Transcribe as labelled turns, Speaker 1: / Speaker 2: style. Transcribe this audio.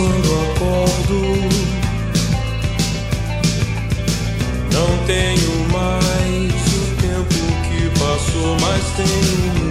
Speaker 1: quando acordo. Não tenho mais o tempo que passou, mas tenho